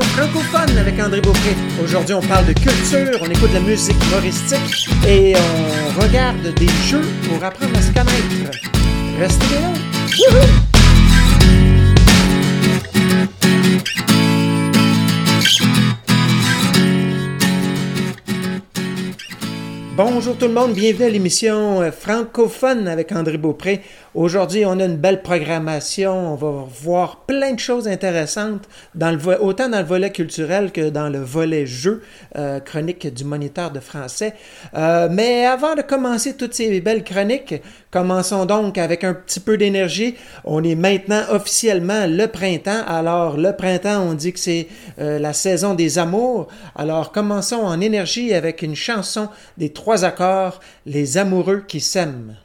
francophone avec André Beaupré. Aujourd'hui, on parle de culture, on écoute de la musique humoristique et on regarde des jeux pour apprendre à se connaître. Restez là! Bonjour tout le monde, bienvenue à l'émission euh, francophone avec André Beaupré. Aujourd'hui, on a une belle programmation. On va voir plein de choses intéressantes, autant dans le volet culturel que dans le volet jeu, euh, chronique du moniteur de français. Euh, mais avant de commencer toutes ces belles chroniques, commençons donc avec un petit peu d'énergie. On est maintenant officiellement le printemps. Alors, le printemps, on dit que c'est la saison des amours. Alors, commençons en énergie avec une chanson des trois accords, Les amoureux qui s'aiment.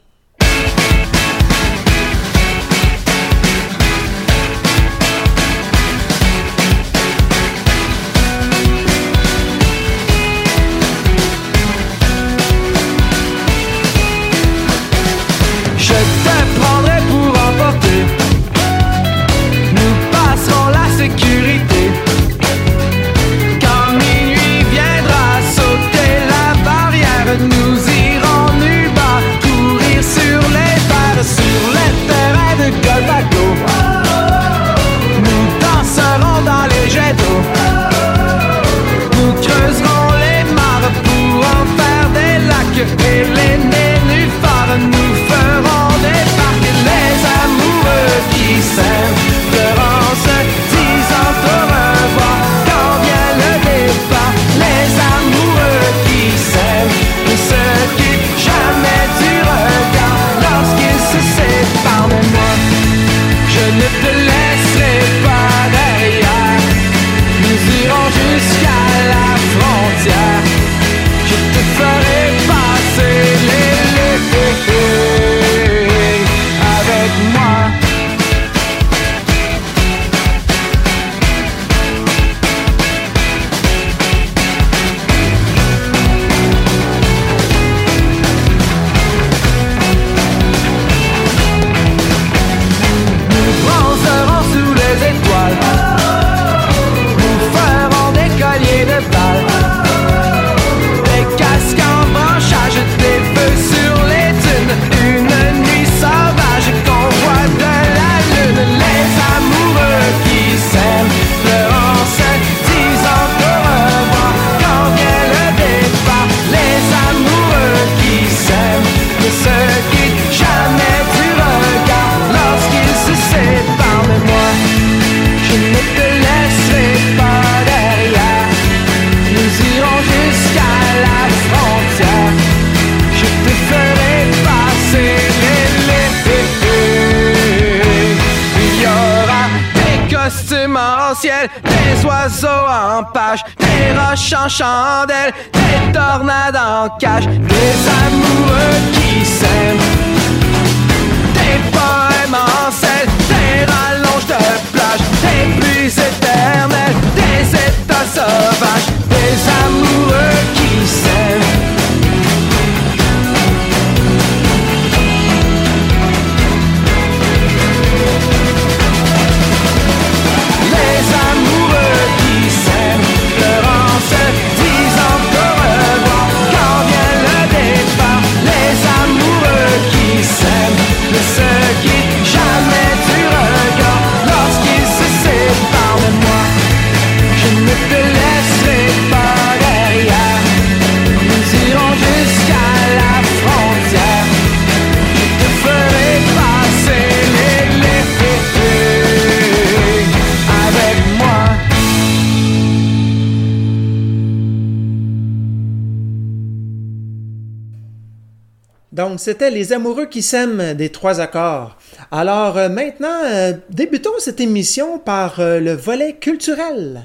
C'était Les amoureux qui s'aiment des trois accords. Alors euh, maintenant, euh, débutons cette émission par euh, le volet culturel.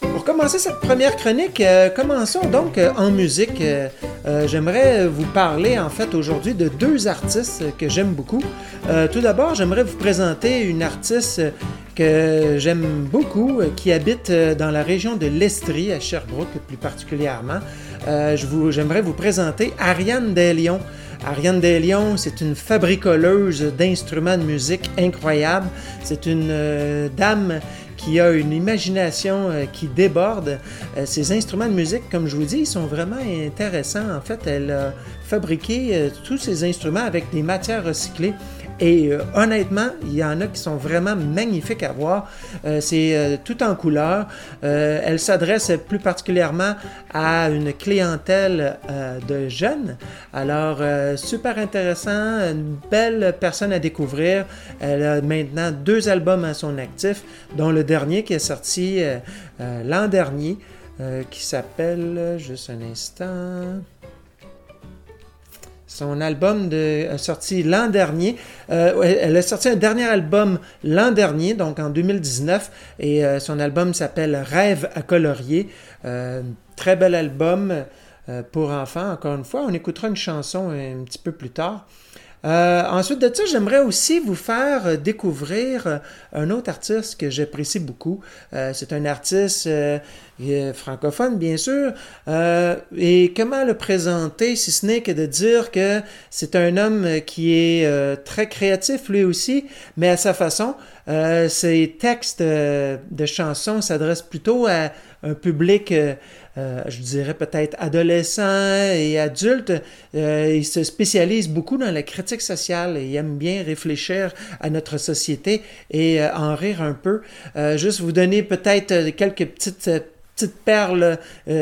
Pour commencer cette première chronique, commençons donc en musique. j'aimerais vous parler en fait aujourd'hui de deux artistes que j'aime beaucoup. tout d'abord, j'aimerais vous présenter une artiste que j'aime beaucoup, euh, qui habite euh, dans la région de l'Estrie, à Sherbrooke plus particulièrement. Euh, j'aimerais vous présenter Ariane Deslions. Ariane Deslions, c'est une fabricoleuse d'instruments de musique incroyable. C'est une euh, dame qui a une imagination qui déborde. Ces instruments de musique, comme je vous dis, sont vraiment intéressants. En fait, elle a fabriqué tous ces instruments avec des matières recyclées. Et euh, honnêtement, il y en a qui sont vraiment magnifiques à voir. Euh, c'est euh, tout en couleur. elle s'adresse plus particulièrement à une clientèle de jeunes. Alors, super intéressant, une belle personne à découvrir. Elle a maintenant deux albums à son actif, dont le dernier qui est sorti l'an dernier, qui s'appelle, juste un instant, son album de, sorti l'an dernier. Euh, elle a sorti un dernier album l'an dernier, donc en 2019, et euh, son album s'appelle Rêve à colorier. Euh, très bel album pour enfants, encore une fois. On écoutera une chanson un petit peu plus tard. Euh, ensuite de ça, j'aimerais aussi vous faire euh, découvrir euh, un autre artiste que j'apprécie beaucoup. c'est un artiste francophone, bien sûr. et comment le présenter, si ce n'est que de dire que c'est un homme qui est très créatif lui aussi, mais à sa façon. ses textes de chansons s'adressent plutôt à un public euh, je dirais peut-être adolescents et adultes, euh, il se spécialise beaucoup dans la critique sociale et il aime bien réfléchir à notre société et euh, en rire un peu. juste vous donner peut-être quelques petites petites perles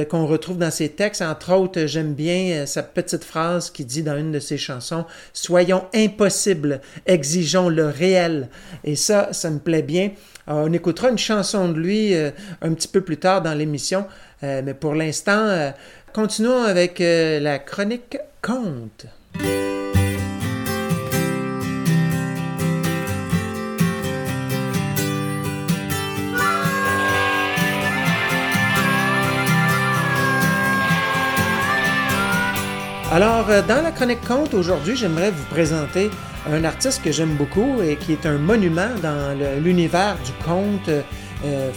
qu'on retrouve dans ses textes. Entre autres, j'aime bien sa petite phrase qui dit dans une de ses chansons Soyons impossibles, exigeons le réel. Et ça, ça me plaît bien. on écoutera une chanson de lui un petit peu plus tard dans l'émission. Euh, mais pour l'instant, euh, continuons avec euh, la chronique Conte. Alors, dans la chronique Conte, aujourd'hui, j'aimerais vous présenter un artiste que j'aime beaucoup et qui est un monument dans l'univers du conte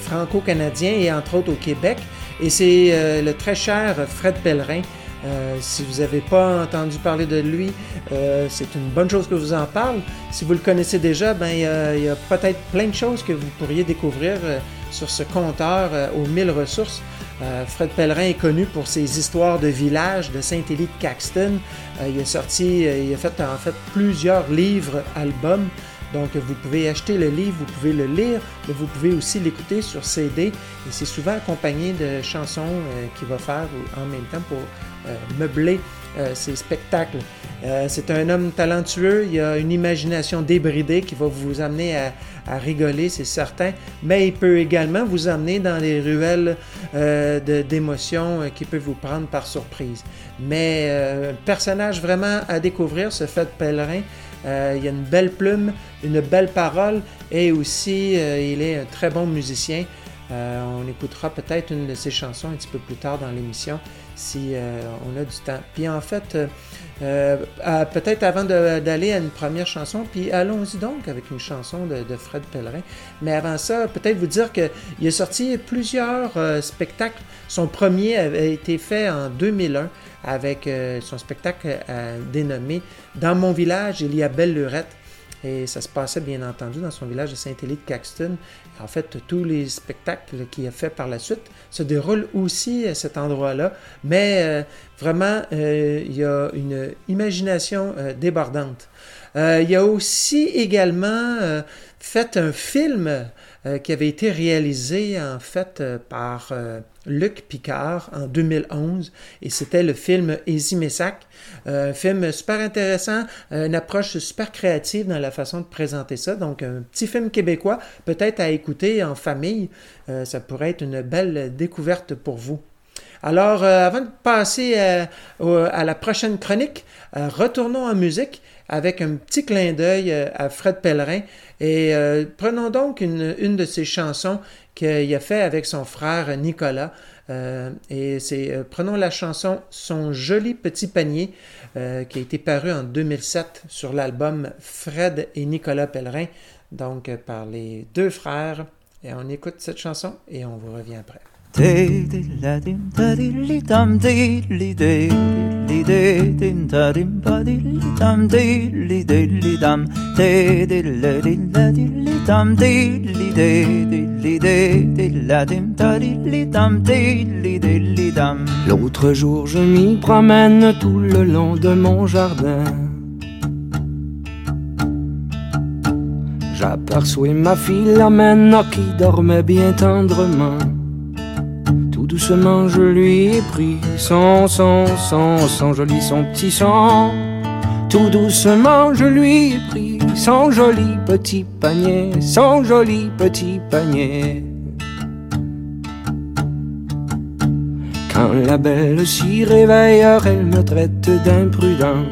franco-canadien et entre autres au Québec. Et c'est euh, le très cher Fred Pellerin. Euh, si vous n'avez pas entendu parler de lui, euh, c'est une bonne chose que vous en parle. Si vous le connaissez déjà, ben, il y a, peut-être plein de choses que vous pourriez découvrir sur ce compteur aux mille ressources. Fred Pellerin est connu pour ses histoires de village de Saint-Élie de Caxton. il a sorti, il a fait en fait plusieurs livres, albums. Donc, vous pouvez acheter le livre, vous pouvez le lire, mais vous pouvez aussi l'écouter sur CD. Et c'est souvent accompagné de chansons euh, qu'il va faire en même temps pour euh, meubler euh, ses spectacles. c'est un homme talentueux, il a une imagination débridée qui va vous amener à, rigoler, c'est certain, mais il peut également vous amener dans les ruelles d'émotions qui peuvent vous prendre par surprise. Mais personnage vraiment à découvrir, ce fait pèlerin, euh, il a une belle plume, une belle parole et aussi euh, il est un très bon musicien. Euh, on écoutera peut-être une de ses chansons un petit peu plus tard dans l'émission si on a du temps. Puis en fait, peut-être avant d'aller à une première chanson, puis allons-y donc avec une chanson de, de, Fred Pellerin. Mais avant ça, peut-être vous dire qu'il a sorti plusieurs spectacles. Son premier avait été fait en 2001 avec euh, son spectacle euh, dénommé Dans mon village, il y a Belle Lurette. Et ça se passait bien entendu dans son village de Saint-Élie de Caxton. En fait, tous les spectacles qu'il a fait par la suite se déroulent aussi à cet endroit-là. Mais euh, vraiment, il y a une imagination débordante. il y a aussi également fait un film qui avait été réalisé en fait par Luc Picard en 2011 et c'était le film Easy Messac. Euh, un film super intéressant, une approche super créative dans la façon de présenter ça. Donc un petit film québécois, peut-être à écouter en famille, euh, ça pourrait être une belle découverte pour vous. Alors, euh, avant de passer à la prochaine chronique, retournons en musique avec un petit clin d'œil à Fred Pellerin et prenons donc une, une de ses chansons qu'il a fait avec son frère Nicolas. Euh, et c'est, euh, prenons la chanson Son joli petit panier, euh, qui a été paru en 2007 sur l'album Fred et Nicolas Pellerin, donc par les deux frères. Et on écoute cette chanson et on vous revient après. L'autre jour, je m'y promène tout le long de mon jardin. J'aperçois ma fille Philomène qui dormait bien tendrement. Doucement, je lui ai pris son, son, son, son joli, son petit son. Tout doucement, je lui ai pris son joli petit panier, son joli petit panier. Quand la belle s'y réveille, elle me traite d'imprudent.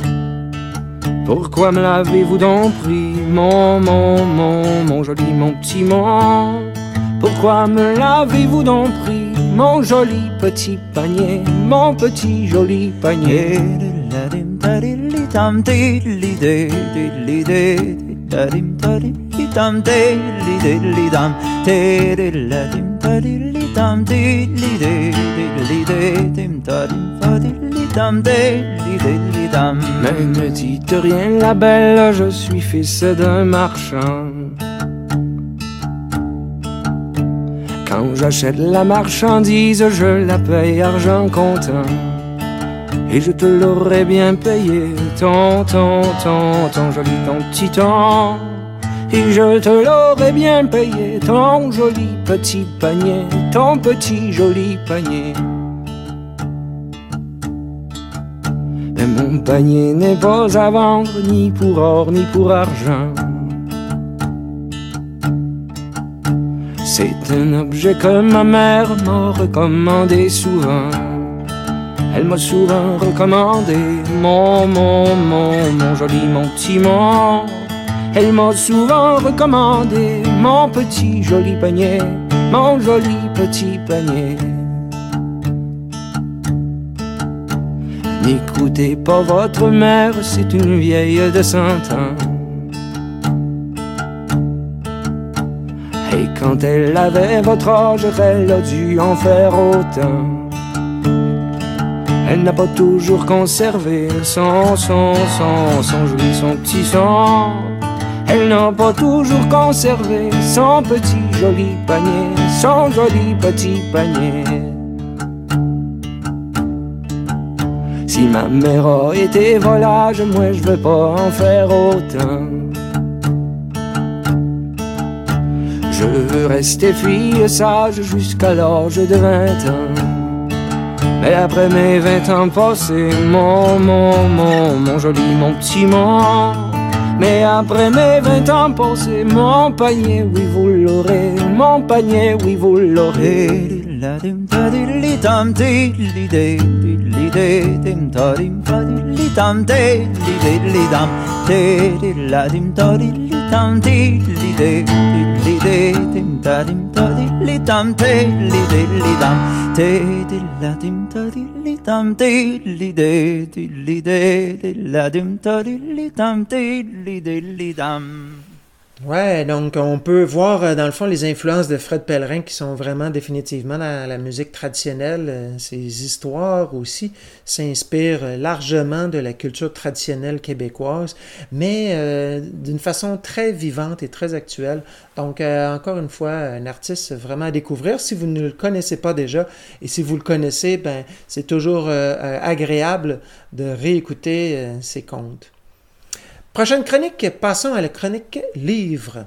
Pourquoi me l'avez-vous donc pris, mon, mon, mon, mon joli, mon petit mon Pourquoi me l'avez-vous donc pris, mon joli petit panier, mon petit joli panier mais ne dites rien, la belle, je suis fils d'un marchand. Quand j'achète la marchandise, je la paye argent comptant. Et je te l'aurais bien payé, ton, ton, ton, ton joli, ton petit. Et je te l'aurais bien payé, ton joli petit panier, ton petit joli panier. mon panier n'est pas à vendre ni pour or ni pour argent. C'est un objet que ma mère m'a recommandé souvent. Elle m'a souvent recommandé mon, mon, mon, mon joli, mon petit mon. Elle m'a souvent recommandé mon petit joli panier, mon joli petit panier. N'écoutez pas votre mère, c'est une vieille de cent ans. Et quand elle avait votre âge, elle a dû en faire autant. Elle n'a pas toujours conservé son, son, son, son joli, son petit son. Elle n'a pas toujours conservé son petit joli panier, son joli petit panier. Si ma mère a été volage, moi je veux pas en faire autant. Je rester fille sage jusqu'à l'âge de 20 ans. Mais après mes 20 ans passés, mon, mon, mon, mon joli, mon petit mon. Mais après mes 20 ans passés, mon panier, oui vous l'aurez, mon panier, oui vous l'aurez tam di li de li de tim da dim da di li tam te li de li dam te di la dim da di li tam te li de di li de la dim da di li tam te li de li dam. Ouais, donc on peut voir euh, dans le fond les influences de Fred Pellerin qui sont vraiment définitivement dans la musique traditionnelle. Ses euh, histoires aussi s'inspirent largement de la culture traditionnelle québécoise, mais euh, d'une façon très vivante et très actuelle. Donc encore une fois, un artiste vraiment à découvrir si vous ne le connaissez pas déjà et si vous le connaissez, ben c'est toujours agréable de réécouter ses contes. Prochaine chronique, passons à la chronique livre.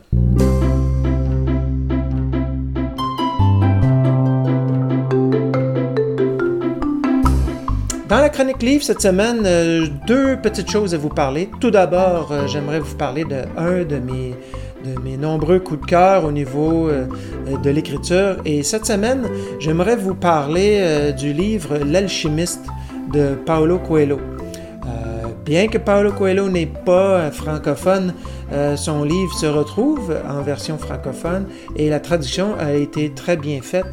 Dans la chronique livre cette semaine, euh, deux petites choses à vous parler. Tout d'abord, euh, j'aimerais vous parler de un de mes, de mes nombreux coups de cœur au niveau euh, de l'écriture. Et cette semaine, j'aimerais vous parler du livre L'alchimiste de Paolo Coelho. Bien que Paulo Coelho n'est pas francophone, euh, son livre se retrouve en version francophone et la traduction a été très bien faite.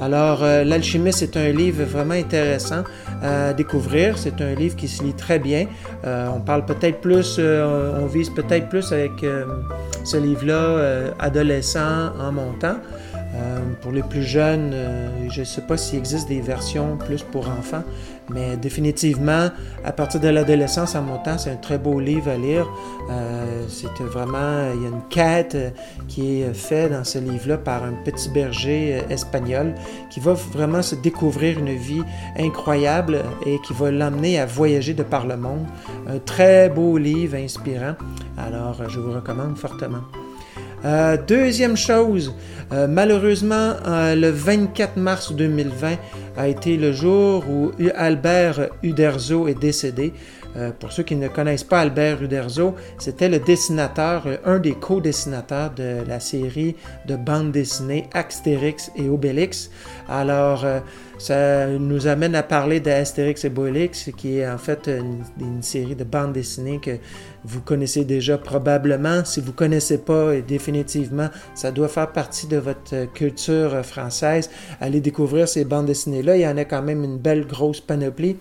Alors, euh, L'Alchimiste est un livre vraiment intéressant à découvrir. C'est un livre qui se lit très bien. Euh, on parle peut-être plus, on vise peut-être plus avec ce livre-là, adolescent en montant. Euh, pour les plus jeunes, euh, je ne sais pas s'il existe des versions plus pour enfants, mais définitivement, à partir de l'adolescence en montant, c'est un très beau livre à lire. Euh, c'est vraiment, il y a une quête qui est faite dans ce livre-là par un petit berger espagnol qui va vraiment se découvrir une vie incroyable et qui va l'emmener à voyager de par le monde. Un très beau livre inspirant. Alors, je vous recommande fortement. Euh, deuxième chose, euh, malheureusement, euh, le 24 mars 2020 a été le jour où Albert Uderzo est décédé. pour ceux qui ne connaissent pas Albert Uderzo, c'était le dessinateur, un des co-dessinateurs de la série de bande dessinée Astérix et Obélix. Alors, ça nous amène à parler d'Astérix et Obélix, qui est en fait une, série de bandes dessinées que vous connaissez déjà probablement. Si vous ne connaissez pas, définitivement, ça doit faire partie de votre culture française. Allez découvrir ces bandes dessinées-là. Il y en a quand même une belle grosse panoplie.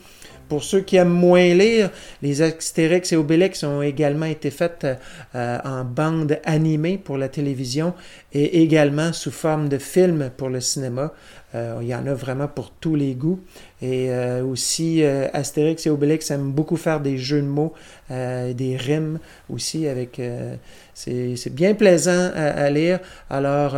Pour ceux qui aiment moins lire, les Astérix et Obélix ont également été faites euh, en bande animée pour la télévision et également sous forme de film pour le cinéma. Euh, il y en a vraiment pour tous les goûts. Et euh, aussi, euh, Astérix et Obélix aiment beaucoup faire des jeux de mots, des rimes aussi. avec C'est bien plaisant à, lire. Alors,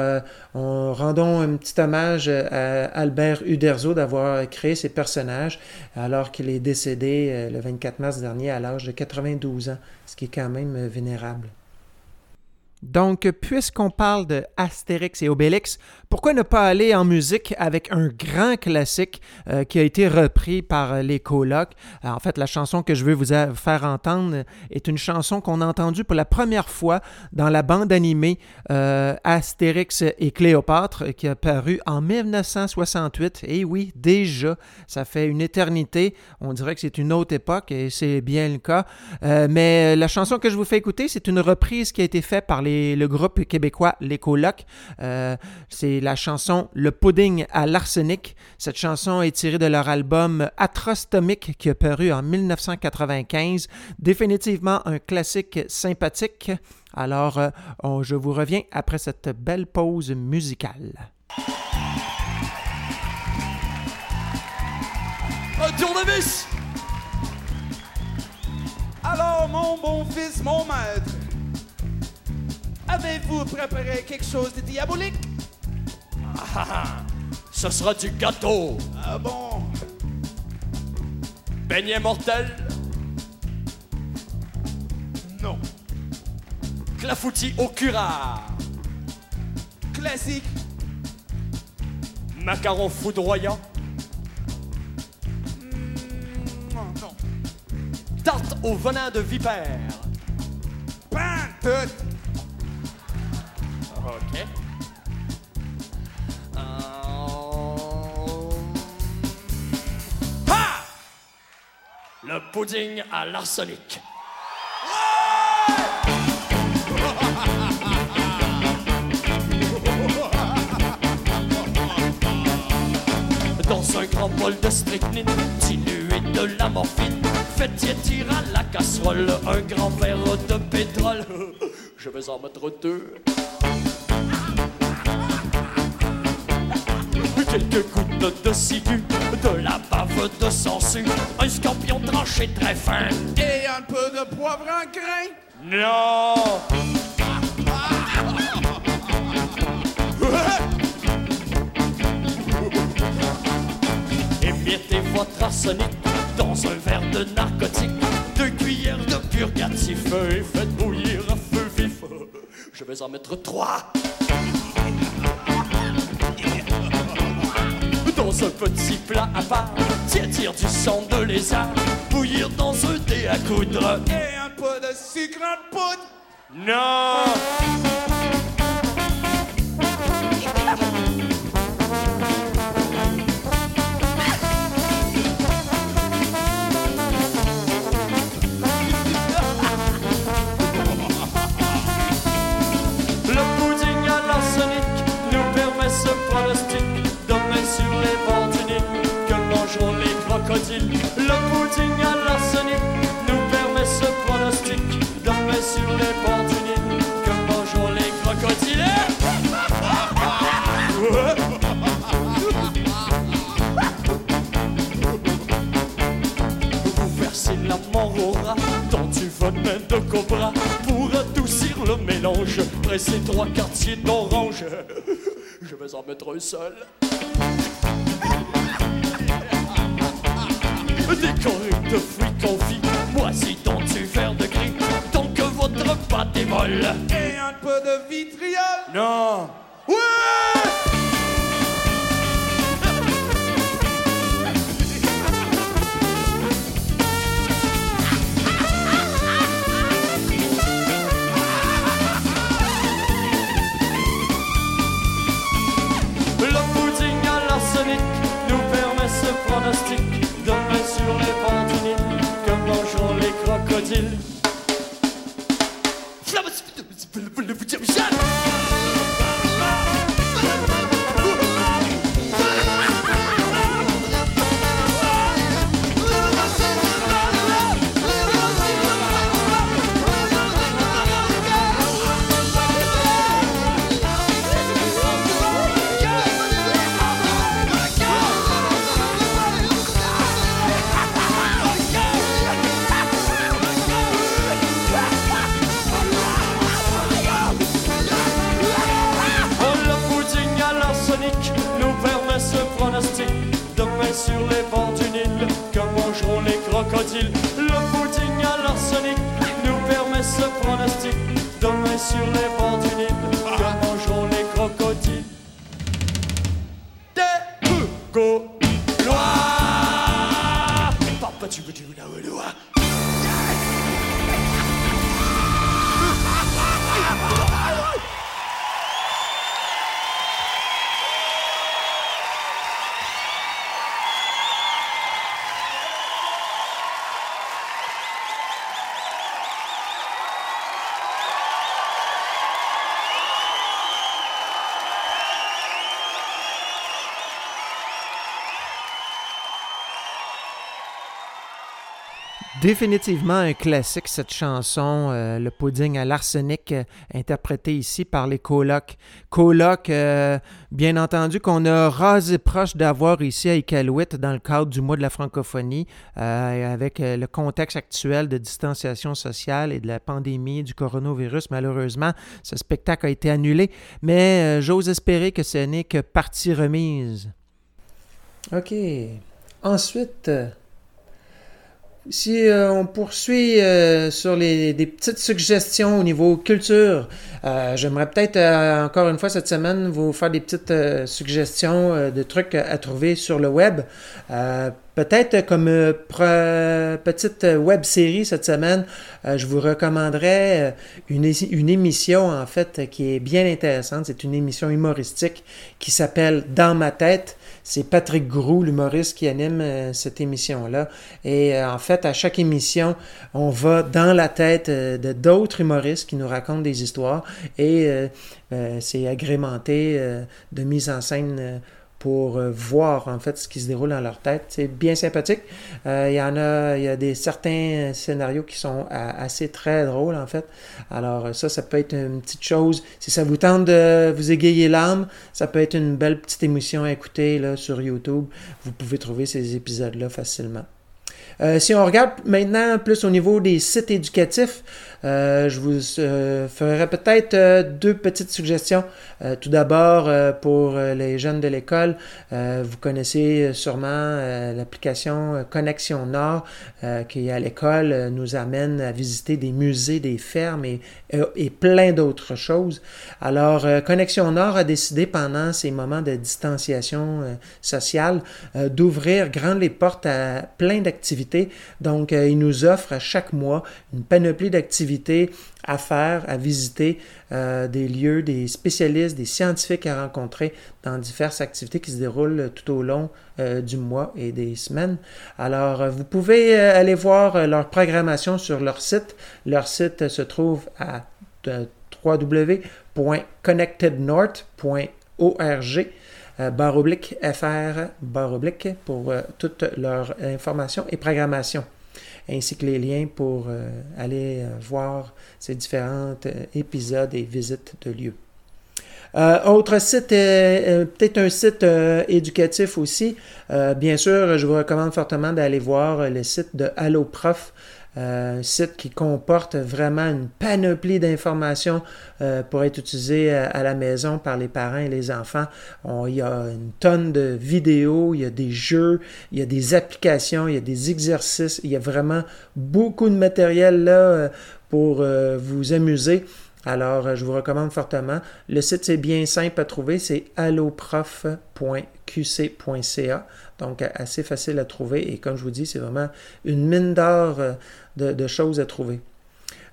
on rendons un petit hommage à Albert Uderzo d'avoir créé ces personnages alors qu'il est décédé le 24 mars dernier à l'âge de 92 ans, ce qui est quand même vénérable. Donc, puisqu'on parle de Astérix et Obélix, pourquoi ne pas aller en musique avec un grand classique euh, qui a été repris par les colocs? Euh, en fait, la chanson que je veux vous faire entendre est une chanson qu'on a entendue pour la première fois dans la bande animée euh, Astérix et Cléopâtre qui a paru en 1968. Et oui, déjà, ça fait une éternité. On dirait que c'est une autre époque et c'est bien le cas. mais la chanson que je vous fais écouter, c'est une reprise qui a été faite par le groupe québécois Les Colocs. Euh, c'est la chanson Le pudding à l'arsenic. Cette chanson est tirée de leur album Atrostomique qui a paru en 1995. Définitivement un classique sympathique. Alors, euh, je vous reviens après cette belle pause musicale. Un tournevis! Alors, mon bon fils, mon maître, Avez-vous préparé quelque chose de diabolique? Ah, ah, ah, ce sera du gâteau. Ah bon? Beignet mortel? Non. Clafoutis au curare? Classique. Macaron foudroyant? Hmm, non. Tarte au venin de vipère? Pas Le pudding à l'arsenic. Dans un grand bol de strychnine, dilué de la morphine, faites tirer à la casserole un grand verre de pétrole. Je vais en mettre deux. quelques gouttes de ciguë, de la bave de sangsue, un scorpion tranché très fin. Et un peu de poivre en grain. Non! Émiettez votre arsenic dans un verre de narcotique, deux cuillères de purgatif et faites bouillir à feu vif. Je vais en mettre trois. Un petit plat à part, tirer du sang de lézard, bouillir dans un dé à coudre. Et un peu de sucre en poudre. Non! sur les comme bonjour les crocodiles. Vous versez la morora dans du venin de cobra pour adoucir le mélange. Pressez trois quartiers d'orange. Je vais en mettre un seul. Décoré de fruits confits Et un peu de vitriol. Non, Ouais Le pudding à l'arsenic nous permet ce pronostic de main sur les bandinines que mangeront les crocodiles. Sur les bords du Nil que mangeront les crocodiles. Des Définitivement un classique, cette chanson, euh, Le pudding à l'arsenic, euh, interprétée ici par les colocs. Colocs, euh, bien entendu, qu'on a rasé proche d'avoir ici à Iqaluit dans le cadre du mois de la francophonie, euh, avec le contexte actuel de distanciation sociale et de la pandémie du coronavirus. Malheureusement, ce spectacle a été annulé, mais j'ose espérer que ce n'est que partie remise. OK. Ensuite, si euh, on poursuit euh, sur les, des petites suggestions au niveau culture, euh, j'aimerais peut-être encore une fois cette semaine vous faire des petites suggestions de trucs à trouver sur le web. Peut-être comme petite web série cette semaine, je vous recommanderais une, une émission en fait qui est bien intéressante. C'est une émission humoristique qui s'appelle Dans ma tête. C'est Patrick Groux, l'humoriste, qui anime euh, cette émission-là. Et euh, en fait, à chaque émission, on va dans la tête euh, de d'autres humoristes qui nous racontent des histoires. Et c'est agrémenté de mise en scène pour euh, voir en fait ce qui se déroule dans leur tête. C'est bien sympathique. Euh, Il y en a, il y a des certains scénarios qui sont a- assez très drôles en fait. Alors euh, ça, ça peut être une petite chose. Si ça vous tente de vous égayer l'âme, ça peut être une belle petite émission à écouter là, sur YouTube. Vous pouvez trouver ces épisodes-là facilement. Euh, si on regarde maintenant plus au niveau des sites éducatifs, euh, je vous euh, ferai peut-être deux petites suggestions. Tout d'abord, pour les jeunes de l'école, vous connaissez sûrement l'application Connexion Nord qui à l'école nous amène à visiter des musées, des fermes et, et plein d'autres choses. Alors, Connexion Nord a décidé pendant ces moments de distanciation sociale d'ouvrir grandes les portes à plein d'activités. Donc, euh, il nous offre à chaque mois une panoplie d'activités à faire, à visiter, euh, des lieux, des spécialistes, des scientifiques à rencontrer dans diverses activités qui se déroulent tout au long euh, du mois et des semaines. Alors, euh, vous pouvez aller voir leur programmation sur leur site. Leur site se trouve à www.connectednorth.org FR barre oblique pour euh, toute leur information et programmation ainsi que les liens pour euh, aller euh, voir ces différents euh, épisodes et visites de lieux. Euh, autre site, euh, euh, peut-être un site euh, éducatif aussi. Euh, bien sûr, je vous recommande fortement d'aller voir euh, le site de Alloprof. Euh, un site qui comporte vraiment une panoplie d'informations euh, pour être utilisé à, à, la maison par les parents et les enfants. On, il y a une tonne de vidéos, il y a des jeux, il y a des applications, il y a des exercices, il y a vraiment beaucoup de matériel là euh, pour euh, vous amuser. Alors, euh, je vous recommande fortement. Le site, c'est bien simple à trouver. C'est alloprof.qc.ca. Donc, assez facile à trouver. Et comme je vous dis, c'est vraiment une mine d'or de, de, choses à trouver.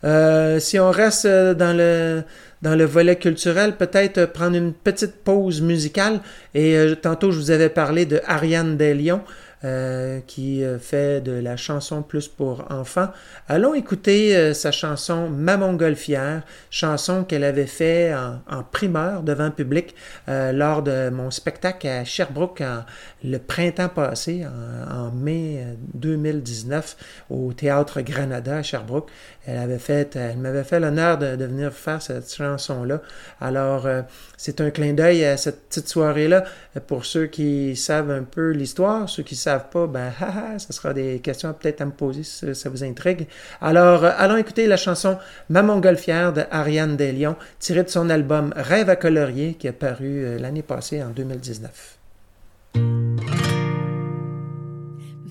Euh, si on reste dans le, dans le volet culturel, peut-être prendre une petite pause musicale. Et euh, tantôt, je vous avais parlé de Ariane Deslions. Euh, qui fait de la chanson plus pour enfants. Allons écouter euh, sa chanson Ma Montgolfière, chanson qu'elle avait fait en, en, primeur devant public euh, lors de mon spectacle à Sherbrooke en, le printemps passé, en, en, mai 2019, au Théâtre Granada à Sherbrooke. Elle avait fait, elle m'avait fait l'honneur de, venir faire cette chanson-là. Alors, c'est un clin d'œil à cette petite soirée-là. Pour ceux qui savent un peu l'histoire, ceux qui savent pas, ben, haha, ça sera des questions peut-être à me poser si ça vous intrigue. Alors, allons écouter la chanson Ma Montgolfière de Ariane Deslions, tirée de son album Rêve à colorier, qui est paru l'année passée en 2019.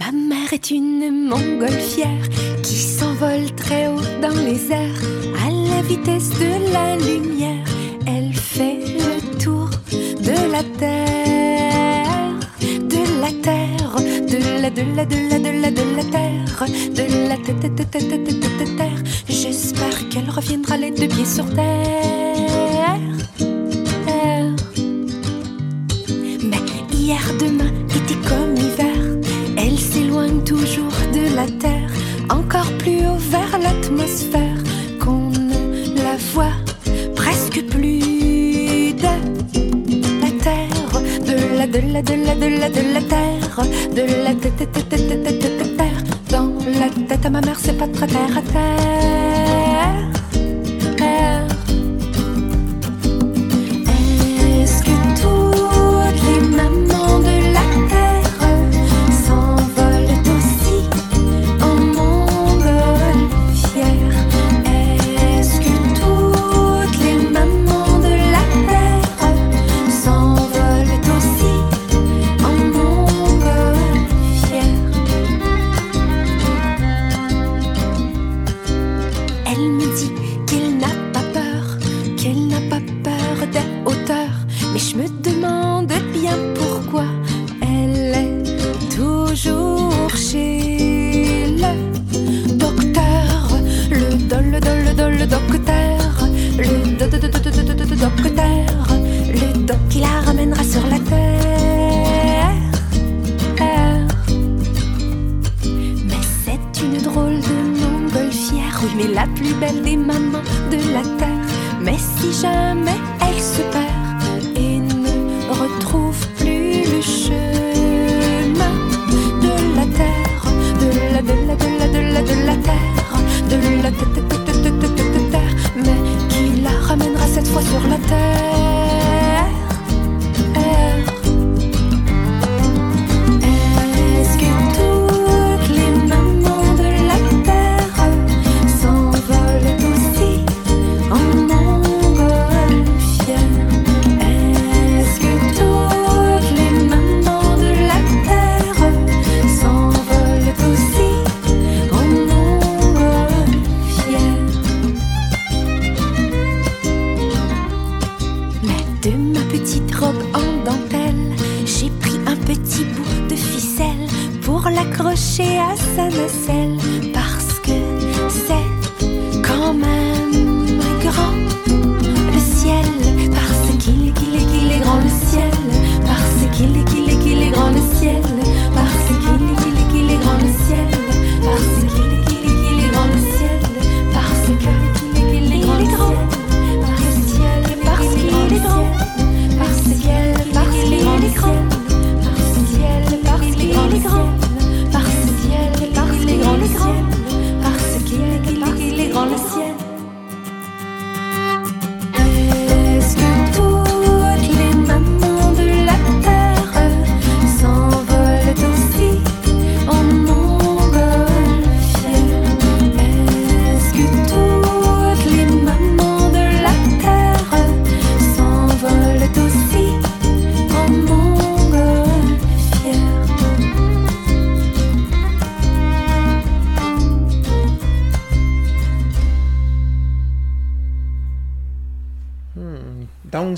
Ma mère est une montgolfière qui s'envole très haut dans les airs à la vitesse de la lumière. Elle fait le tour de la terre, de la terre, de la, de la, de la, de la, de la terre, de la terre. J'espère qu'elle reviendra les deux pieds sur terre. Mais hier, demain était comme hiver. Toujours de la terre, encore plus haut vers l'atmosphère, qu'on ne la voit presque plus de la terre, de la, de la, de la, de la, de la terre, de la terre. Dans la tête à ma mère, c'est pas très terre à terre.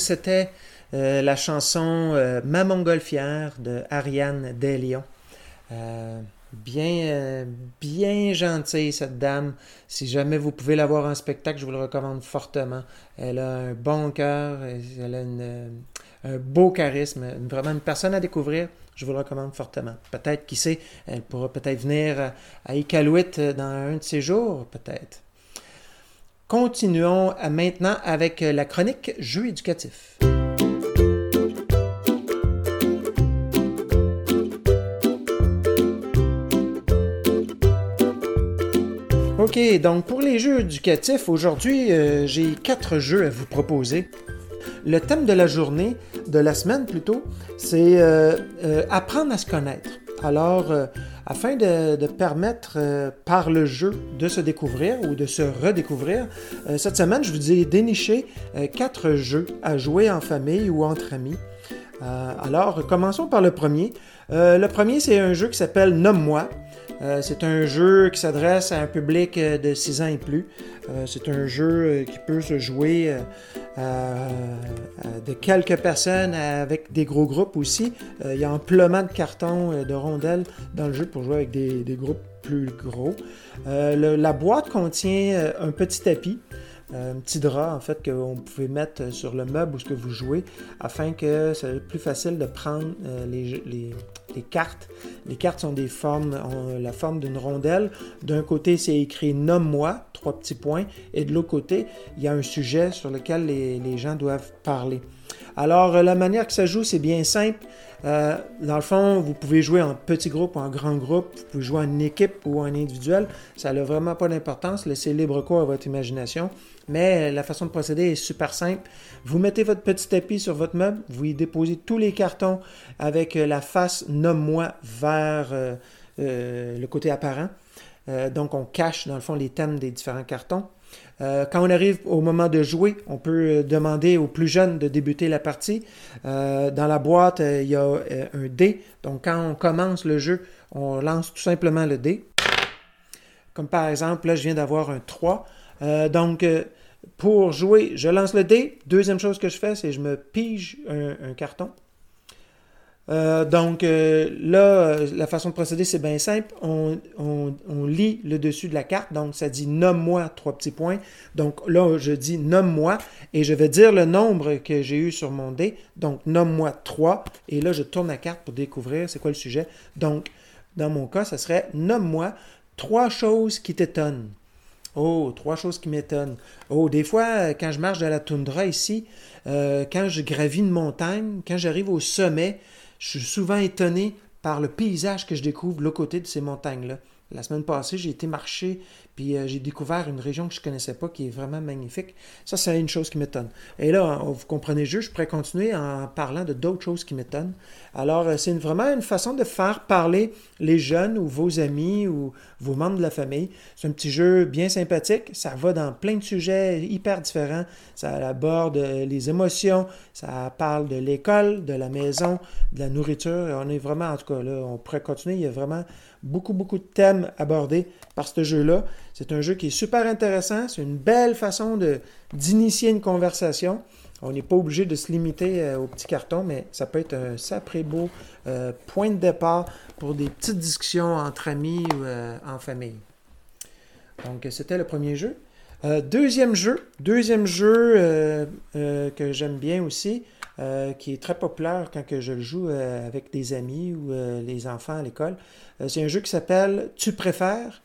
C'était euh, la chanson euh, Ma montgolfière de Ariane Deslions. Euh, bien, euh, bien gentille, cette dame. Si jamais vous pouvez la voir en spectacle, je vous le recommande fortement. Elle a un bon cœur, elle a un beau charisme, vraiment une personne à découvrir. Je vous le recommande fortement. Peut-être, qui sait, elle pourra peut-être venir à, Iqaluit dans un de ces jours, peut-être. Continuons à maintenant avec la chronique Jeux éducatifs. OK, donc pour les jeux éducatifs, aujourd'hui, euh, j'ai quatre jeux à vous proposer. Le thème de la journée, de la semaine plutôt, c'est euh, euh, apprendre à se connaître. Alors, euh, afin de, permettre euh, par le jeu de se découvrir ou de se redécouvrir, euh, cette semaine, je vous ai déniché euh, quatre jeux à jouer en famille ou entre amis. Euh, alors, commençons par le premier. Euh, le premier, c'est un jeu qui s'appelle Nomme-moi. Euh, c'est un jeu qui s'adresse à un public de 6 ans et plus. C'est un jeu qui peut se jouer de quelques personnes avec des gros groupes aussi. Il y a amplement de cartons, de rondelles dans le jeu pour jouer avec des, groupes plus gros. La boîte contient un petit tapis. Un petit drap en fait que vous pouvez mettre sur le meuble où ce que vous jouez afin que ce soit plus facile de prendre euh, les cartes. Les cartes sont des formes, ont la forme d'une rondelle. D'un côté, c'est écrit Nomme-moi, trois petits points, et de l'autre côté, il y a un sujet sur lequel les, les gens doivent parler. Alors, euh, la manière que ça joue, c'est bien simple. Euh, dans le fond, vous pouvez jouer en petit groupe ou en grand groupe, vous pouvez jouer en équipe ou en individuel. Ça n'a vraiment pas d'importance. Laissez libre cours à votre imagination. Mais la façon de procéder est super simple. Vous mettez votre petit tapis sur votre meuble, vous y déposez tous les cartons avec euh, la face Nomme-moi vers euh, le côté apparent. Donc, on cache dans le fond les thèmes des différents cartons. Euh, quand on arrive au moment de jouer, on peut euh, demander aux plus jeunes de débuter la partie. Euh, dans la boîte, il y a un dé. Donc, quand on commence le jeu, on lance tout simplement le dé. Comme par exemple, là, je viens d'avoir un 3. Euh, donc, pour jouer, je lance le dé. Deuxième chose que je fais, c'est je me pige un carton. Euh, donc euh, là, euh, la façon de procéder, c'est bien simple. On, on- lit le dessus de la carte. Donc, ça dit nomme-moi, trois petits points. Donc là, je dis nomme-moi et je vais dire le nombre que j'ai eu sur mon dé. Donc, nomme-moi 3. Et là, je tourne la carte pour découvrir c'est quoi le sujet. Donc, dans mon cas, ça serait nomme-moi trois choses qui t'étonnent. Oh, trois choses qui m'étonnent. Oh, des fois, quand je marche dans la toundra ici, quand je gravis une montagne, quand j'arrive au sommet, je suis souvent étonné par le paysage que je découvre de l'autre côté de ces montagnes-là. La semaine passée, j'ai été marcher, puis euh, j'ai découvert une région que je ne connaissais pas qui est vraiment magnifique. Ça, c'est une chose qui m'étonne. Et là, vous comprenez jeu, je pourrais continuer en parlant de d'autres choses qui m'étonnent. Alors, euh, c'est vraiment une façon de faire parler les jeunes ou vos amis ou vos membres de la famille. C'est un petit jeu bien sympathique. Ça va dans plein de sujets hyper différents. Ça aborde euh, les émotions, ça parle de l'école, de la maison, de la nourriture. On est vraiment, en tout cas, là, on pourrait continuer. Il y a vraiment beaucoup, beaucoup de thèmes abordés par ce jeu-là. C'est un jeu qui est super intéressant. C'est une belle façon d'initier une conversation. On n'est pas obligé de se limiter euh, au petit carton, mais ça peut être un sacré beau euh, point de départ pour des petites discussions entre amis ou euh, en famille. Donc, c'était le premier jeu. Deuxième jeu, deuxième jeu que j'aime bien aussi, euh, qui est très populaire quand que je le joue euh, avec des amis ou euh, les enfants à l'école. Euh, c'est un jeu qui s'appelle Tu préfères.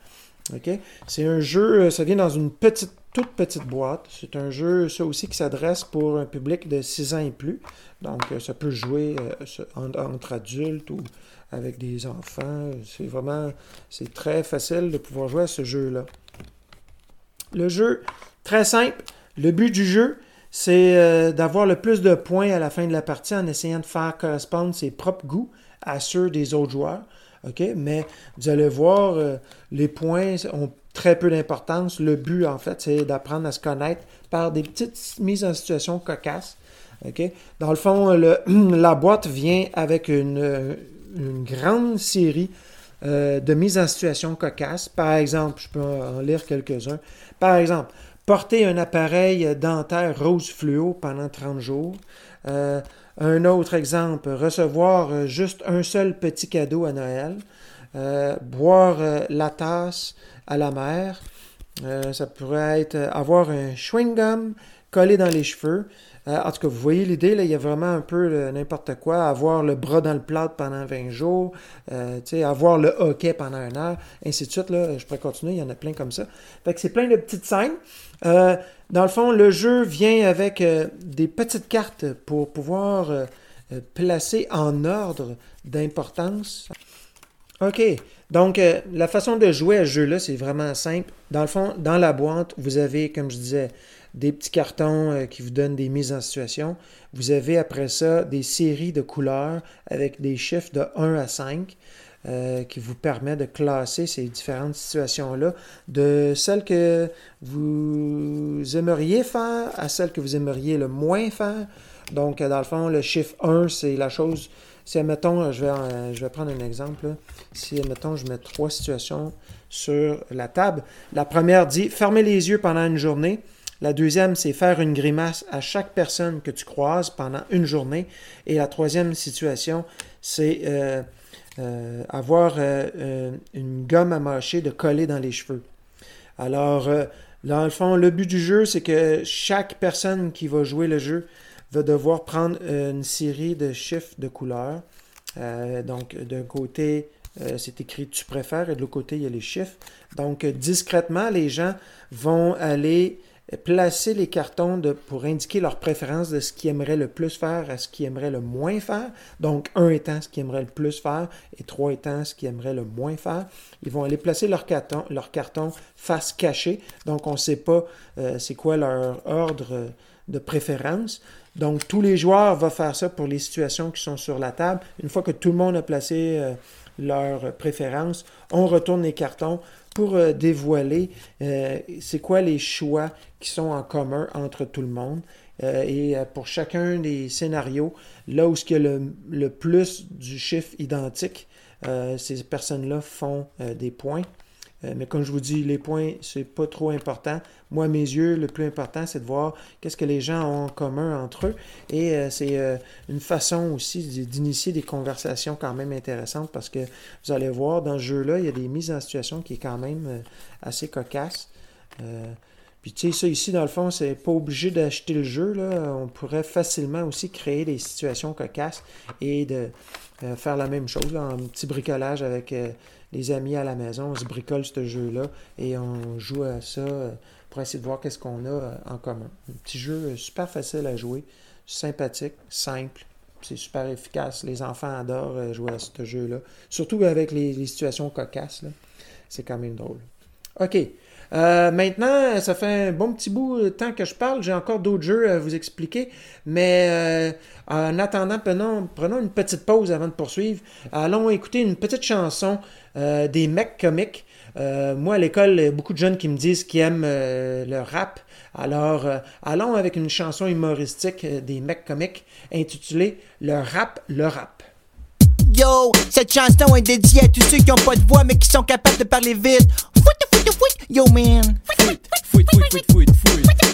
C'est un jeu, ça vient dans une petite, toute petite boîte. C'est un jeu, ça aussi, qui s'adresse pour un public de 6 ans et plus. Donc, ça peut jouer entre adultes ou avec des enfants. C'est vraiment, c'est très facile de pouvoir jouer à ce jeu-là. Le jeu, très simple. Le but du jeu, c'est euh, d'avoir le plus de points à la fin de la partie en essayant de faire correspondre ses propres goûts à ceux des autres joueurs. Mais vous allez voir, euh, les points ont très peu d'importance. Le but, en fait, c'est d'apprendre à se connaître par des petites mises en situation cocasses. Dans le fond, la boîte vient avec une, euh, grande série de mises en situation cocasses. Par exemple, je peux en lire quelques-uns. Par exemple, porter un appareil dentaire rose fluo pendant 30 jours. Euh, un autre exemple, recevoir euh, juste un seul petit cadeau à Noël. Euh, boire la tasse à la mer. Ça pourrait être avoir un chewing-gum collé dans les cheveux. Euh, en tout cas, vous voyez l'idée, là, il y a vraiment un peu euh, n'importe quoi. Avoir le bras dans le plâtre pendant 20 jours, euh, avoir le hockey pendant une heure, ainsi de suite. Là, je pourrais continuer, il y en a plein comme ça. Fait que c'est plein de petites scènes. Dans le fond, le jeu vient avec des petites cartes pour pouvoir placer en ordre d'importance. OK. Donc, euh, la façon de jouer à ce jeu-là, c'est vraiment simple. Dans le fond, dans la boîte, vous avez, comme je disais, des petits cartons euh, qui vous donnent des mises en situation. Vous avez après ça des séries de couleurs avec des chiffres de 1 à 5 euh, qui vous permet de classer ces différentes situations-là, de celles que vous aimeriez faire à celles que vous aimeriez le moins faire. Donc, dans le fond, le chiffre 1, c'est la chose. Si, admettons, je vais, euh, je prendre un exemple. Si, admettons, je mets trois situations sur la table. La première dit fermer les yeux pendant une journée. La deuxième, c'est faire une grimace à chaque personne que tu croises pendant une journée. Et la troisième situation, c'est euh, euh, avoir euh, euh, une gomme à mâcher de coller dans les cheveux. Alors, euh, dans le fond, le but du jeu, c'est que chaque personne qui va jouer le jeu va devoir prendre euh, une série de chiffres de couleurs. Euh, donc, d'un côté, euh, c'est écrit tu préfères et de l'autre côté, il y a les chiffres. Donc, discrètement, les gens vont aller placer les cartons pour indiquer leur préférence de ce qu'ils aimeraient le plus faire à ce qu'ils aimeraient le moins faire. Donc, 1 étant ce qu'ils aimeraient le plus faire et 3 étant ce qu'ils aimeraient le moins faire. Ils vont aller placer leur carton, face cachée. Donc, on ne sait pas c'est quoi leur ordre de préférence. Donc, tous les joueurs vont faire ça pour les situations qui sont sur la table. Une fois que tout le monde a placé euh, leur préférence, on retourne les cartons pour euh, dévoiler euh, c'est quoi les choix qui sont en commun entre tout le monde. Euh, et pour chacun des scénarios, là où il y a le, plus du chiffre identique, ces personnes-là font des points. Euh, mais comme je vous dis, les points, c'est pas trop important. Moi, à mes yeux, le plus important, c'est de voir qu'est-ce que les gens ont en commun entre eux. Et euh, c'est euh, une façon aussi d'initier des conversations quand même intéressantes parce que vous allez voir, dans ce jeu-là, il y a des mises en situation qui est quand même assez cocasse. Puis tu sais, ça ici, dans le fond, c'est pas obligé d'acheter le jeu. Là. On pourrait facilement aussi créer des situations cocasses et de faire la même chose, un petit bricolage avec les amis à la maison. On se bricole ce jeu-là et on joue à ça euh, pour essayer de voir qu'est-ce qu'on a euh, en commun. Un petit jeu euh, super facile à jouer, sympathique, simple. C'est super efficace. Les enfants adorent jouer à ce jeu-là. Surtout avec les, situations cocasses. C'est quand même drôle. OK. Maintenant, ça fait un bon petit bout de temps que je parle. J'ai encore d'autres jeux à vous expliquer. Mais en attendant, prenons une petite pause avant de poursuivre. Allons écouter une petite chanson euh, des mecs comiques. Euh, moi, à l'école, il y a beaucoup de jeunes qui me disent qu'ils aiment euh, le rap. Alors, euh, allons avec une chanson humoristique euh, des mecs comiques intitulée Le rap, le rap. Yo, cette chanson est dédiée à tous ceux qui ont pas de voix mais qui sont capables de parler vite. Yo man.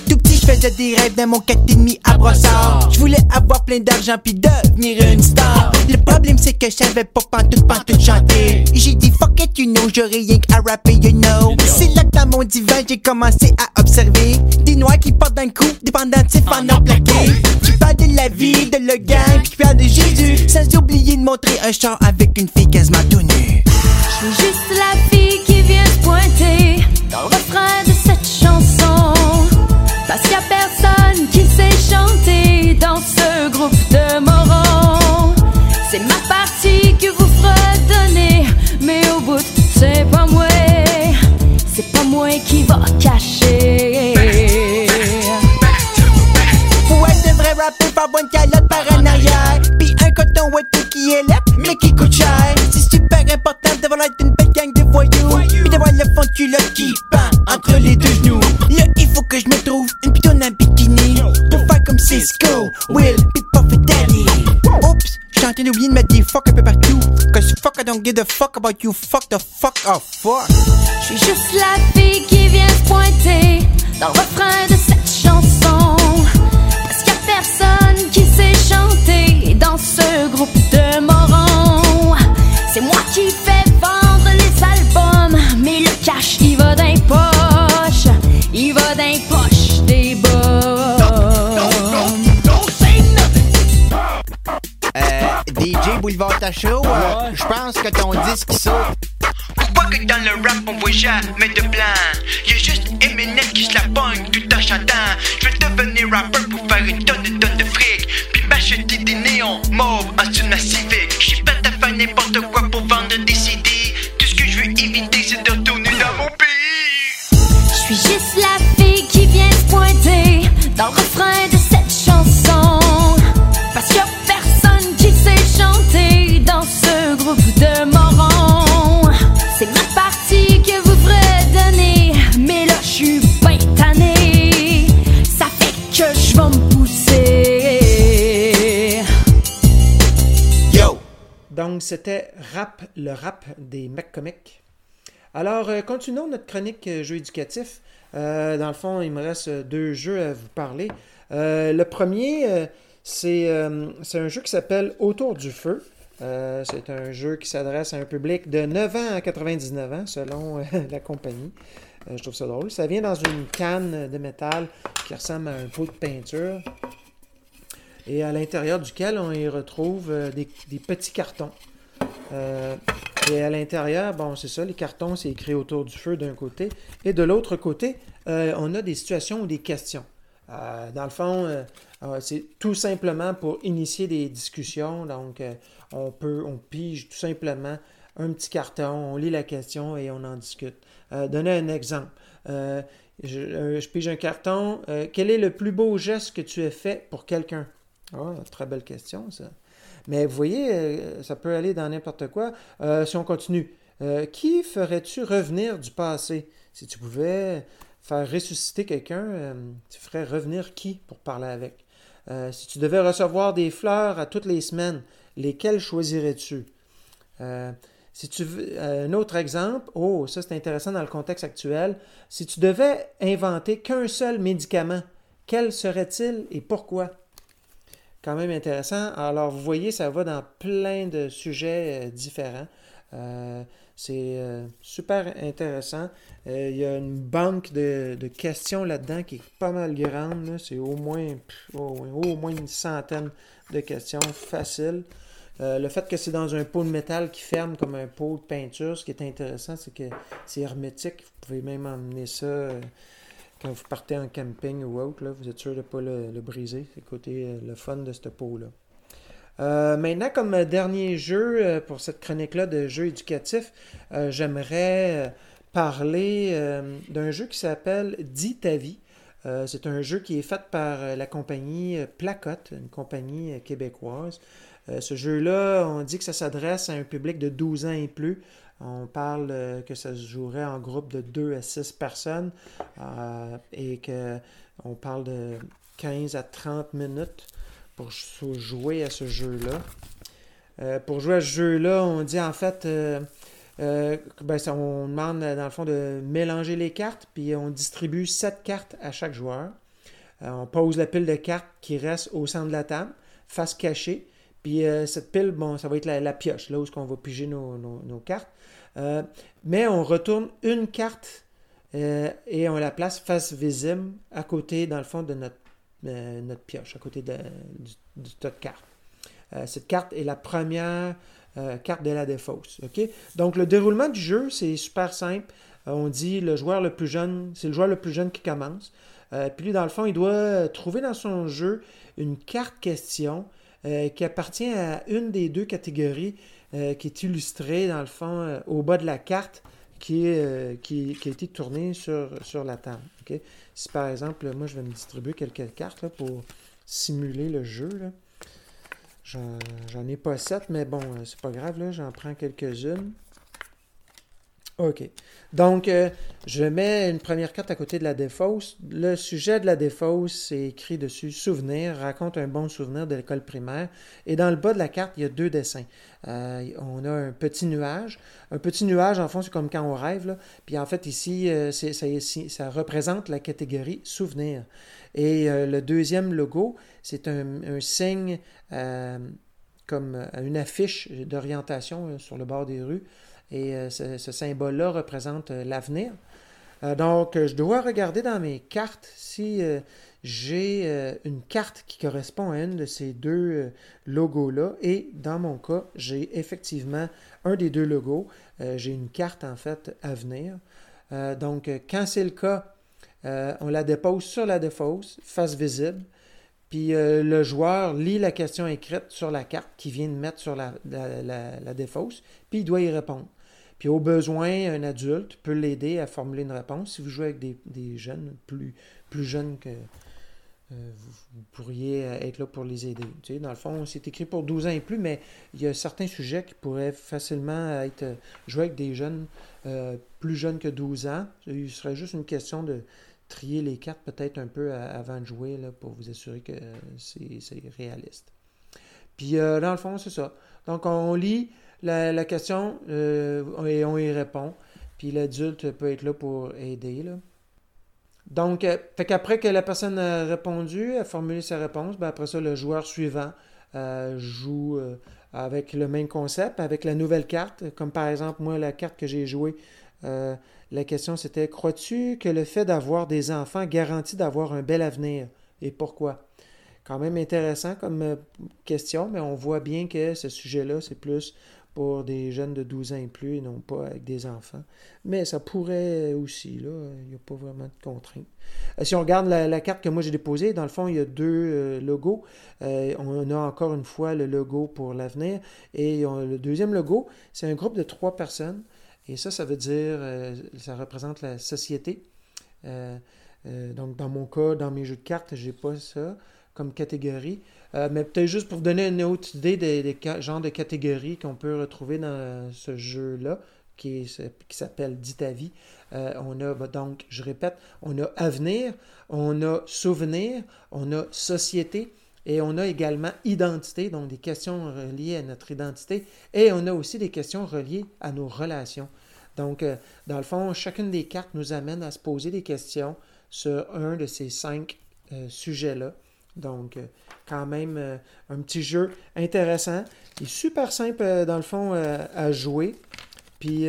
Tout petit, je faisais des rêves dans mon 4,5 à brossard. Je voulais avoir plein d'argent puis devenir une star. Le problème, c'est que je savais pas pantoute, pantoute chanter. J'ai dit fuck it, you know, j'aurais rien qu'à rapper, you know. C'est là que dans mon divan, j'ai commencé à observer des noirs qui portent d'un coup, des pendentifs en or plaqué. Qui parlent de la vie, de le gang, puis qui parlent de Jésus. Sans oublier de montrer un char avec une fille quasiment tout nue. Je suis juste la fille qui vient se pointer dans le refrain de. Parce qu'il y a personne qui sait chanter dans ce groupe de morons. C'est ma partie que vous fera donner, mais au bout, c'est pas moi. C'est pas moi qui va cacher. Pour être un vrai rappeur, faut avoir une calotte par en arrière. Puis un coton ouaté qui est là, mais qui coûte cher. C'est super important d'avoir l'air d'une belle gang de voyous. Puis d'avoir le fond de culotte qui pend entre les deux genoux. Will, puis Puff et Daddy. Oups, chante une j'ai oublié de mettre fuck un peu partout. Cause fuck, I don't give a fuck about you. Fuck the fuck off, fuck. Je suis juste la fille qui vient se pointer dans le refrain de cette Boulevard Tachereau, euh, je pense que ton disque saute. Pourquoi que dans le rap on voit jamais de blanc. Y'a juste Eminem qui se la pogne tout en chantant. Je veux devenir rappeur pour faire une tonne de tonnes de fric. Puis m'acheter des néons mauves en dessous de ma civique J'suis prêt à faire n'importe quoi pour vendre des CD Tout ce que je veux éviter c'est de retourner dans mon pays. Je suis juste la fille qui vient se pointer dans le refrain groupe de morons. C'est ma partie que vous ferez donner, mais là je suis ben tannée. Ça fait que je vais me pousser. Yo Donc, c'était Rap, le rap des mecs comiques. Alors, euh, continuons notre chronique euh, jeu éducatif. Euh, dans le fond, il me reste deux jeux à vous parler. Euh, le premier, c'est euh, c'est un jeu qui s'appelle Autour du feu. Euh, c'est un jeu qui s'adresse à un public de 9 ans à 99 ans, selon euh, la compagnie. Euh, je trouve ça drôle. Ça vient dans une canne de métal qui ressemble à un pot de peinture. Et à l'intérieur duquel on y retrouve des, petits cartons. Et à l'intérieur, bon, c'est ça, les cartons, c'est écrit autour du feu d'un côté. Et de l'autre côté, on a des situations ou des questions. Dans le fond, euh, c'est tout simplement pour initier des discussions. Donc, euh, on peut, on pige tout simplement un petit carton, on lit la question et on en discute. Euh, donner un exemple. Euh, je, pige un carton. Quel est le plus beau geste que tu as fait pour quelqu'un? Ah, très belle question, ça. Mais vous voyez, ça peut aller dans n'importe quoi. Si on continue, qui ferais-tu revenir du passé? Si tu pouvais faire ressusciter quelqu'un, tu ferais revenir qui pour parler avec? Euh, si tu devais recevoir des fleurs à toutes les semaines, lesquelles choisirais-tu? Euh, si tu veux, euh, un autre exemple, oh, ça c'est intéressant dans le contexte actuel. Si tu devais inventer qu'un seul médicament, quel serait-il et pourquoi? Quand même intéressant. Alors, vous voyez, ça va dans plein de sujets différents. C'est super intéressant. Euh, il y a une banque de, questions là-dedans qui est pas mal grande. C'est au moins, au, moins une centaine de questions faciles. Euh, le fait que c'est dans un pot de métal qui ferme comme un pot de peinture, ce qui est intéressant, c'est que c'est hermétique. Vous pouvez même emmener ça euh, quand vous partez en camping ou autre. Là, vous êtes sûr de ne pas le, briser. C'est côté le fun de ce pot-là. Maintenant, comme dernier jeu pour cette chronique-là de jeux éducatifs, j'aimerais parler euh, d'un jeu qui s'appelle Dis ta vie. Euh, c'est un jeu qui est fait par euh, la compagnie Placotte, une compagnie québécoise. Ce jeu-là, on dit que ça s'adresse à un public de 12 ans et plus. On parle que ça se jouerait en groupe de 2 à 6 personnes et que on parle de 15 à 30 minutes pour jou- jouer à ce jeu-là. Pour jouer à ce jeu-là, on dit en fait, euh, ben, on demande euh, dans le fond de mélanger les cartes, puis on distribue 7 cartes à chaque joueur. Euh, on pose la pile de cartes qui reste au centre de la table, face cachée. Puis cette pile, bon, ça va être la, pioche, là où on va piger nos, cartes. Mais on retourne une carte et on la place face visible à côté, dans le fond, de notre, pioche, à côté de- du, du tas de cartes. Cette carte est la première euh, carte de la défausse. Donc, le déroulement du jeu, c'est super simple. Euh, on dit le joueur le plus jeune, c'est le joueur le plus jeune qui commence. Euh, puis lui, dans le fond, il doit trouver dans son jeu une carte question qui appartient à une des deux catégories qui est illustrée, dans le fond, au bas de la carte qui, est, qui, qui a été tournée sur, sur la table. Si par exemple, moi, je vais me distribuer quelques cartes là, pour simuler le jeu. là. J'en ai pas sept, mais bon, euh, c'est pas grave, là, j'en prends quelques-unes. OK. Donc, euh, je mets une première carte à côté de la défausse. Le sujet de la défausse, c'est écrit dessus Souvenir, raconte un bon souvenir de l'école primaire. Et dans le bas de la carte, il y a deux dessins. Euh, on a un petit nuage. Un petit nuage, en fond, c'est comme quand on rêve. Là. Puis en fait, ici, euh, ça, représente la catégorie Souvenir. Et le deuxième logo, c'est un, signe comme une affiche d'orientation sur le bord des rues. Et euh, ce, symbole-là représente euh, l'avenir. Euh, donc, je dois regarder dans mes cartes si j'ai une carte qui correspond à une de ces deux logos-là. Et dans mon cas, j'ai effectivement un des deux logos. J'ai une carte, en fait, avenir. Donc, quand c'est le cas, on la dépose sur la défausse, face visible. Puis le joueur lit la question écrite sur la carte qu'il vient de mettre sur la- la défausse, puis il doit y répondre. Puis au besoin, un adulte peut l'aider à formuler une réponse. Si vous jouez avec des, des jeunes, plus, plus jeunes que euh, vous, pourriez euh, être là pour les aider. Tu sais, dans le fond, c'est écrit pour 12 ans et plus, mais il y a certains sujets qui pourraient facilement être euh, joués avec des jeunes plus jeunes que 12 ans. Il serait juste une question de trier les cartes peut-être un peu avant de jouer là, pour vous assurer que c'est réaliste. Puis dans le fond, c'est ça. Donc on lit la, question euh, et on y répond. Puis l'adulte peut être là pour aider. Donc, euh, fait qu'après que la personne a répondu, a formulé sa réponse, ben après ça, le joueur suivant euh, joue euh, avec le même concept, avec la nouvelle carte. Comme par exemple, moi, la carte que j'ai jouée, la question c'était Crois-tu que le fait d'avoir des enfants garantit d'avoir un bel avenir? Et pourquoi? Quand même intéressant comme question, mais on voit bien que ce sujet-là, c'est plus pour des jeunes de 12 ans et plus et non pas avec des enfants. Mais ça pourrait aussi, là, il n'y a pas vraiment de contraintes. Euh, Si on regarde la, carte que moi j'ai déposée, dans le fond, il y a deux euh, logos. Euh, on a encore une fois le logo pour l'avenir. Et le deuxième logo, c'est un groupe de trois personnes. Et ça, ça veut dire, ça représente la société. Donc, dans mon cas, dans mes jeux de cartes, j'ai pas ça comme catégorie. Euh, mais peut-être juste pour vous donner une autre idée des, genres de catégories qu'on peut retrouver dans ce jeu-là, qui, qui s'appelle Dit ta vie. Euh, on a, bah, donc, je répète, on a avenir, on a souvenir, on a société, et on a également identité, donc des questions reliées à notre identité, et on a aussi des questions reliées à nos relations. Donc, euh, dans le fond, chacune des cartes nous amène à se poser des questions sur un de ces cinq sujets-là. Donc, euh, quand même, euh, un petit jeu intéressant. Il est super simple, euh, dans le fond, à jouer, puis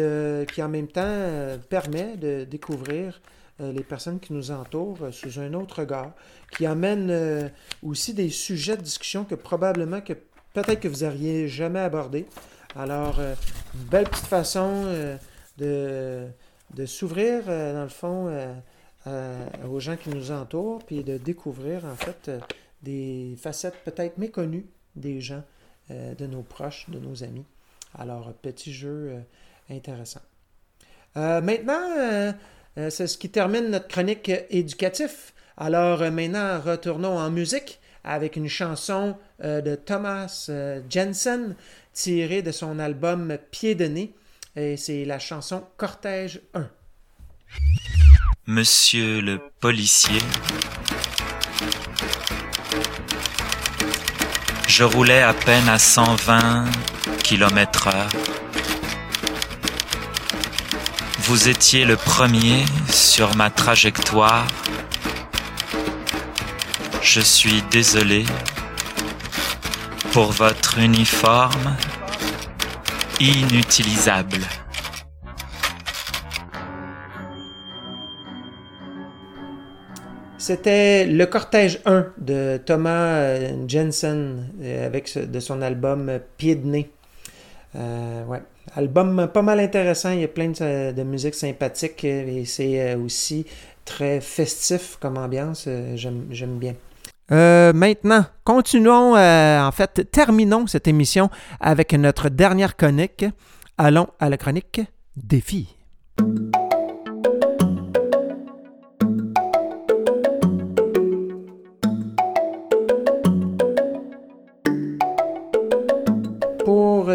qui en même temps permet de découvrir les personnes qui nous entourent sous un autre regard, qui amène aussi des sujets de discussion que probablement que peut-être que vous n'auriez jamais abordé. Alors, une belle petite façon de, de s'ouvrir, dans le fond, euh, aux gens qui nous entourent, puis de découvrir, en fait, euh, des facettes peut-être méconnues des gens, euh, de nos proches, de nos amis. Alors, petit jeu intéressant. Maintenant, c'est ce qui termine notre chronique éducatif. Alors maintenant, retournons en musique avec une chanson de Thomas Jensen tirée de son album Pied de nez. Et c'est la chanson Cortège 1. Monsieur le policier, je roulais à peine à 120 km heure. Vous étiez le premier sur ma trajectoire. Je suis désolé pour votre uniforme inutilisable. C'était le cortège 1 de Thomas euh, Jensen euh, avec de son album euh, Pied de nez. Album pas mal intéressant, il y a plein de, musique sympathique et c'est aussi très festif comme ambiance, j'aime bien. Maintenant, continuons, en fait, terminons cette émission avec notre dernière chronique. Allons à la chronique défi.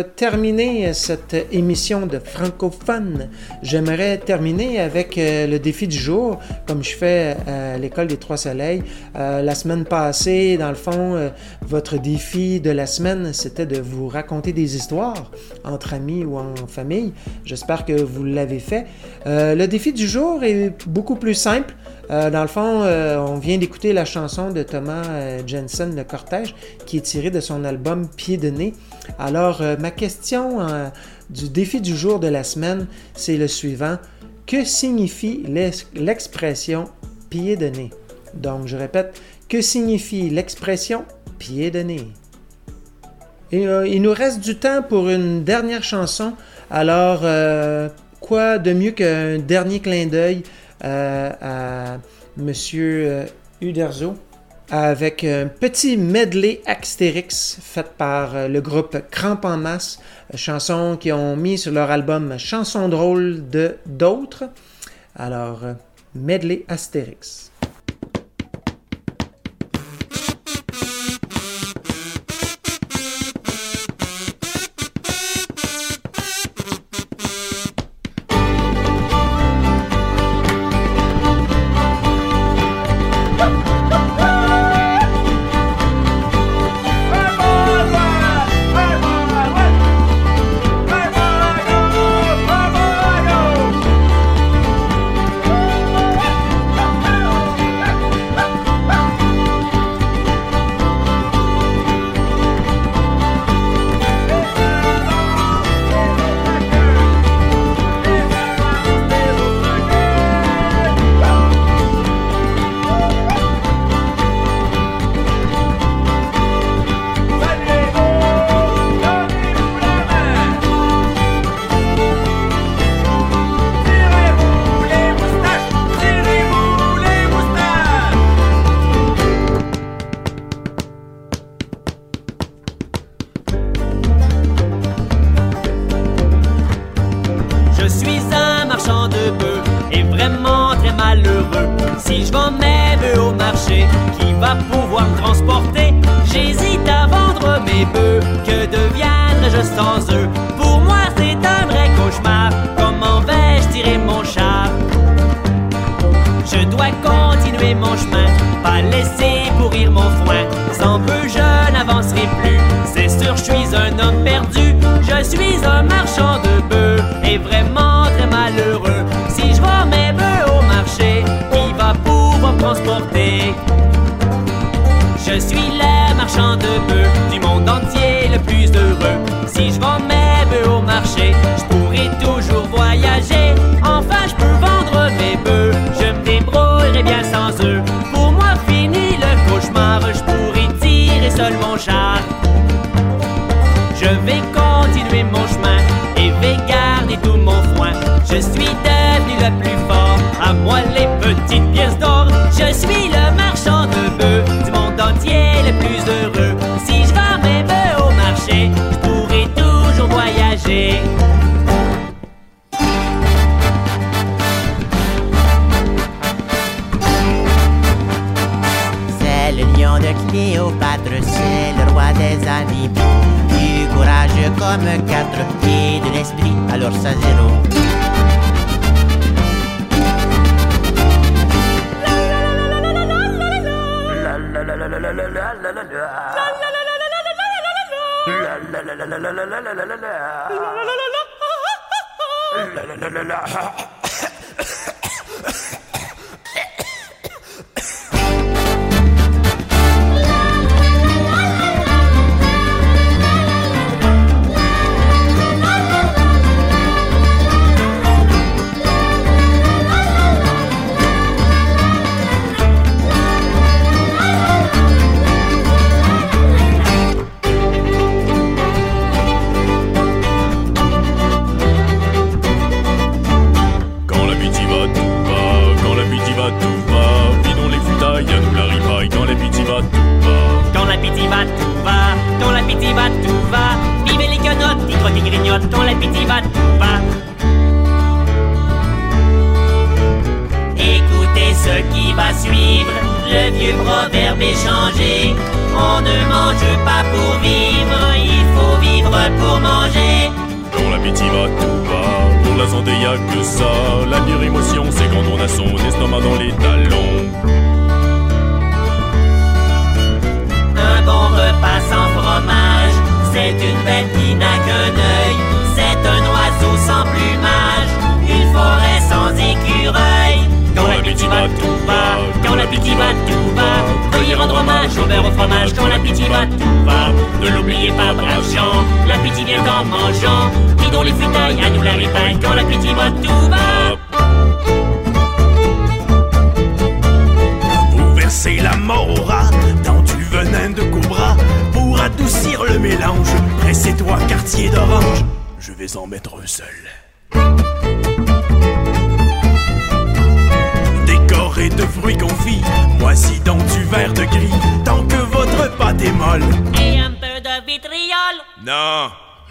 Terminer cette émission de francophone, j'aimerais terminer avec euh, le défi du jour, comme je fais à l'école des Trois Soleils. Euh, la semaine passée, dans le fond, euh, votre défi de la semaine, c'était de vous raconter des histoires entre amis ou en famille. J'espère que vous l'avez fait. Euh, le défi du jour est beaucoup plus simple. Euh, dans le fond, euh, on vient d'écouter la chanson de Thomas euh, Jensen, Le Cortège, qui est tirée de son album Pied de nez. Alors, ma question du défi du jour de la semaine, c'est le suivant. Que signifie l'ex- l'expression pied de nez? Donc, je répète, que signifie l'expression pied de nez? Et il nous reste du temps pour une dernière chanson. Alors, quoi de mieux qu'un dernier clin d'œil à Monsieur euh, Uderzo avec un petit medley Astérix fait par euh, le groupe Crampe en masse, euh, chanson qu'ils ont mis sur leur album Chansons drôles de d'autres. Alors, euh, medley Astérix. Va pouvoir me transporter. J'hésite à vendre mes bœufs, que deviendrai-je sans eux? Comme quatre et de l'esprit, alors ça zéro.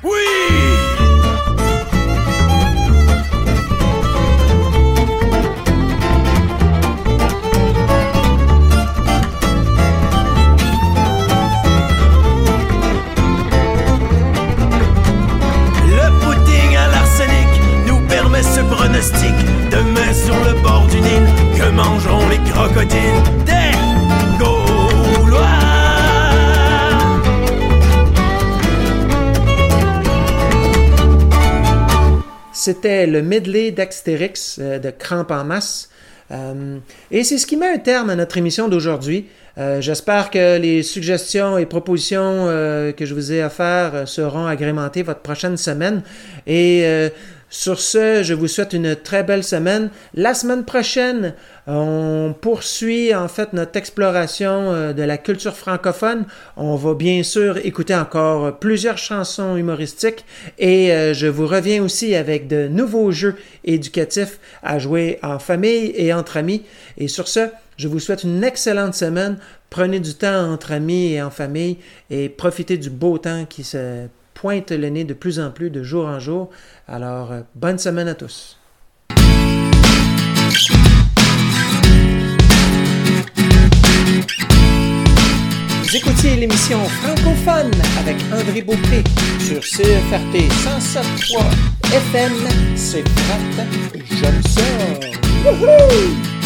Oui! Le pudding à l'arsenic nous permet ce pronostic. Demain sur le bord du Nil, que mangeront les crocodiles? C'était le medley d'Axtérix euh, de Crampe en masse. Euh, et c'est ce qui met un terme à notre émission d'aujourd'hui. Euh, J'espère que les suggestions et propositions que je vous ai offertes euh, seront agrémentées votre prochaine semaine. Et sur ce, je vous souhaite une très belle semaine. La semaine prochaine, on poursuit en fait notre exploration euh, de la culture francophone. On va bien sûr écouter encore plusieurs chansons humoristiques et euh, je vous reviens aussi avec de nouveaux jeux éducatifs à jouer en famille et entre amis. Et sur ce, je vous souhaite une excellente semaine. Prenez du temps entre amis et en famille et profitez du beau temps qui se pointe le nez de plus en plus de jour en jour. Alors, euh, bonne semaine à tous. Vous écoutiez l'émission Francophone avec André Beaupré sur CFRT 107.3 FM. C'est frat, j'aime ça. Wouhou!